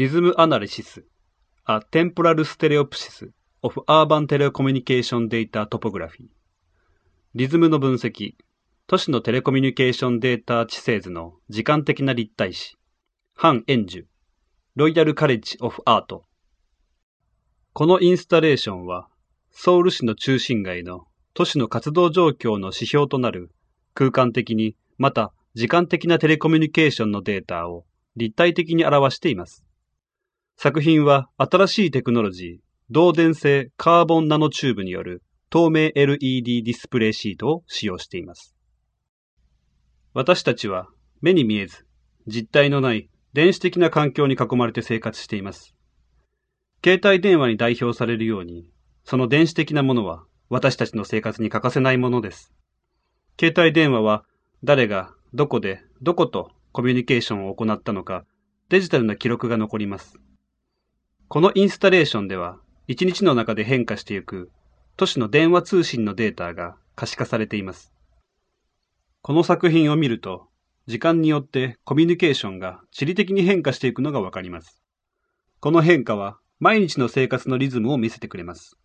Rhythm Analysis A Temporal Stereopsis of Urban Telecommunication Data Topography リズムの分析、都市のテレコミュニケーションデータ地勢図の時間的な立体視、ハン・エンジュ、ロイヤル・カレッジ・オフ・アート。このインスタレーションは、ソウル市の中心街の都市の活動状況の指標となる空間的にまた時間的なテレコミュニケーションのデータを立体的に表しています。作品は新しいテクノロジー、導電性カーボンナノチューブによる透明 LED ディスプレイシートを使用しています。私たちは目に見えず、実体のない電子的な環境に囲まれて生活しています。携帯電話に代表されるように、その電子的なものは私たちの生活に欠かせないものです。携帯電話は誰がどこでどことコミュニケーションを行ったのかデジタルな記録が残ります。このインスタレーションでは一日の中で変化していく都市の電話通信のデータが可視化されています。この作品を見ると時間によってコミュニケーションが地理的に変化していくのがわかります。この変化は毎日の生活のリズムを見せてくれます。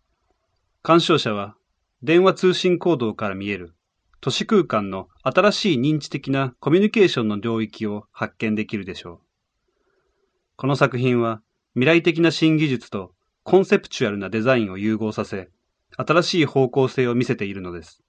鑑賞者は電話通信行動から見える都市空間の新しい認知的なコミュニケーションの領域を発見できるでしょう。この作品は未来的な新技術とコンセプチュアルなデザインを融合させ、新しい方向性を見せているのです。